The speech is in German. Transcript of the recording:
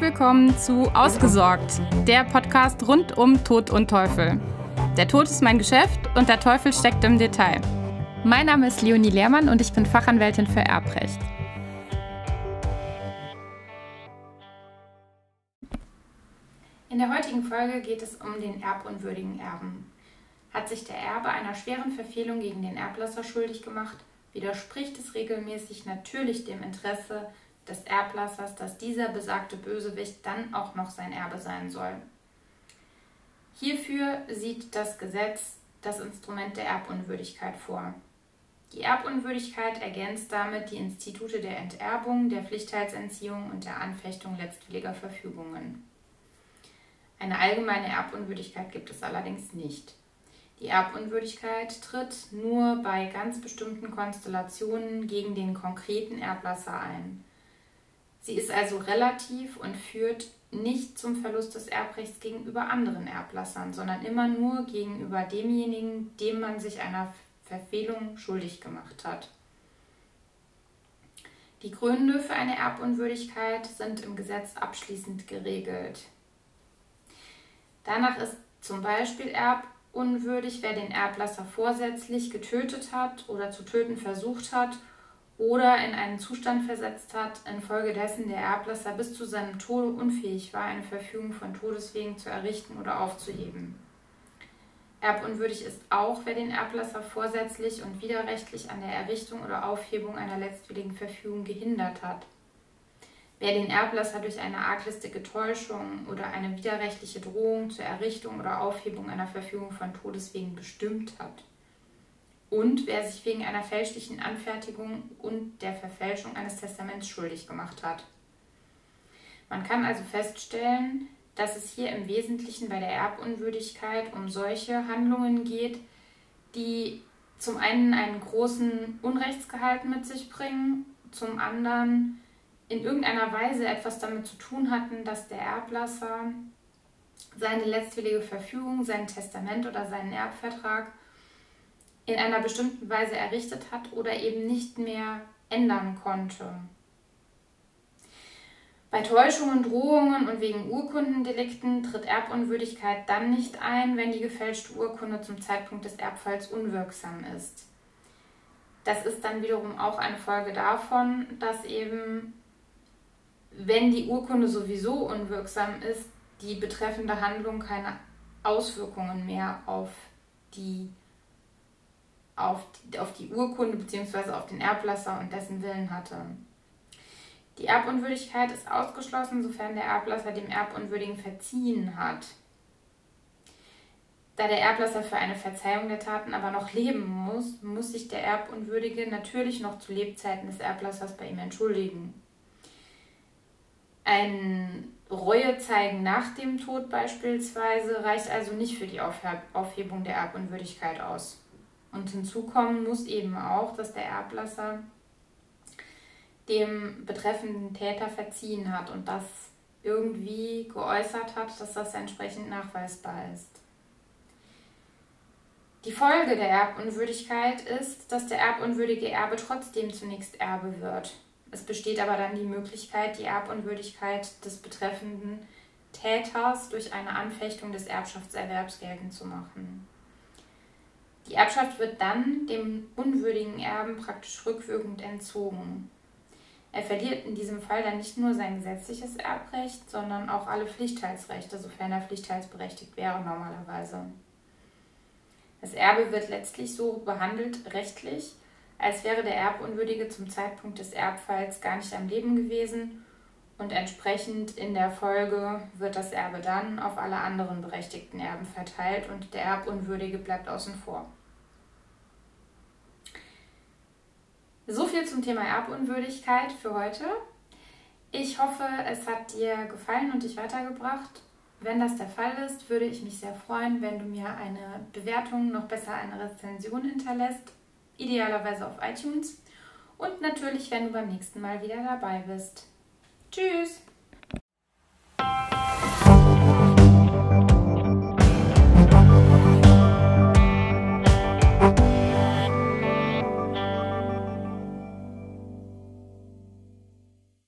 Willkommen zu Ausgesorgt, der Podcast rund um Tod und Teufel. Der Tod ist mein Geschäft und der Teufel steckt im Detail. Mein Name ist Leonie Lehrmann und ich bin Fachanwältin für Erbrecht. In der heutigen Folge geht es um den erbunwürdigen Erben. Hat sich der Erbe einer schweren Verfehlung gegen den Erblasser schuldig gemacht, widerspricht es regelmäßig natürlich dem Interesse des Erblassers, dass dieser besagte Bösewicht dann auch noch sein Erbe sein soll. Hierfür sieht das Gesetz das Instrument der Erbunwürdigkeit vor. Die Erbunwürdigkeit ergänzt damit die Institute der Enterbung, der Pflichtteilsentziehung und der Anfechtung letztwilliger Verfügungen. Eine allgemeine Erbunwürdigkeit gibt es allerdings nicht. Die Erbunwürdigkeit tritt nur bei ganz bestimmten Konstellationen gegen den konkreten Erblasser ein. Sie ist also relativ und führt nicht zum Verlust des Erbrechts gegenüber anderen Erblassern, sondern immer nur gegenüber demjenigen, dem man sich einer Verfehlung schuldig gemacht hat. Die Gründe für eine Erbunwürdigkeit sind im Gesetz abschließend geregelt. Danach ist zum Beispiel erbunwürdig, wer den Erblasser vorsätzlich getötet hat oder zu töten versucht hat oder in einen Zustand versetzt hat, infolgedessen der Erblasser bis zu seinem Tode unfähig war, eine Verfügung von Todeswegen zu errichten oder aufzuheben. Erbunwürdig ist auch, wer den Erblasser vorsätzlich und widerrechtlich an der Errichtung oder Aufhebung einer letztwilligen Verfügung gehindert hat. Wer den Erblasser durch eine arglistige Täuschung oder eine widerrechtliche Drohung zur Errichtung oder Aufhebung einer Verfügung von Todeswegen bestimmt hat und wer sich wegen einer fälschlichen Anfertigung und der Verfälschung eines Testaments schuldig gemacht hat. Man kann also feststellen, dass es hier im Wesentlichen bei der Erbunwürdigkeit um solche Handlungen geht, die zum einen einen großen Unrechtsgehalt mit sich bringen, zum anderen in irgendeiner Weise etwas damit zu tun hatten, dass der Erblasser seine letztwillige Verfügung, sein Testament oder seinen Erbvertrag in einer bestimmten Weise errichtet hat oder eben nicht mehr ändern konnte. Bei Täuschungen, Drohungen und wegen Urkundendelikten tritt Erbunwürdigkeit dann nicht ein, wenn die gefälschte Urkunde zum Zeitpunkt des Erbfalls unwirksam ist. Das ist dann wiederum auch eine Folge davon, dass eben, wenn die Urkunde sowieso unwirksam ist, die betreffende Handlung keine Auswirkungen mehr auf die auf, auf die Urkunde bzw. auf den Erblasser und dessen Willen hatte. Die Erbunwürdigkeit ist ausgeschlossen, sofern der Erblasser dem Erbunwürdigen verziehen hat. Da der Erblasser für eine Verzeihung der Taten aber noch leben muss, muss sich der Erbunwürdige natürlich noch zu Lebzeiten des Erblassers bei ihm entschuldigen. Ein Reuezeigen nach dem Tod beispielsweise reicht also nicht für die Aufhebung der Erbunwürdigkeit aus. Und hinzu kommen muss eben auch, dass der Erblasser dem betreffenden Täter verziehen hat und das irgendwie geäußert hat, dass das entsprechend nachweisbar ist. Die Folge der Erbunwürdigkeit ist, dass der erbunwürdige Erbe trotzdem zunächst Erbe wird. Es besteht aber dann die Möglichkeit, die Erbunwürdigkeit des betreffenden Täters durch eine Anfechtung des Erbschaftserwerbs geltend zu machen. Die Erbschaft wird dann dem unwürdigen Erben praktisch rückwirkend entzogen. Er verliert in diesem Fall dann nicht nur sein gesetzliches Erbrecht, sondern auch alle Pflichtteilsrechte, sofern er pflichtteilsberechtigt wäre normalerweise. Das Erbe wird letztlich so behandelt rechtlich, als wäre der Erbunwürdige zum Zeitpunkt des Erbfalls gar nicht am Leben gewesen und entsprechend in der Folge wird das Erbe dann auf alle anderen berechtigten Erben verteilt und der Erbunwürdige bleibt außen vor. So viel zum Thema Erbunwürdigkeit für heute. Ich hoffe, es hat dir gefallen und dich weitergebracht. Wenn das der Fall ist, würde ich mich sehr freuen, wenn du mir eine Bewertung, noch besser eine Rezension hinterlässt, idealerweise auf iTunes. Und natürlich, wenn du beim nächsten Mal wieder dabei bist. Tschüss!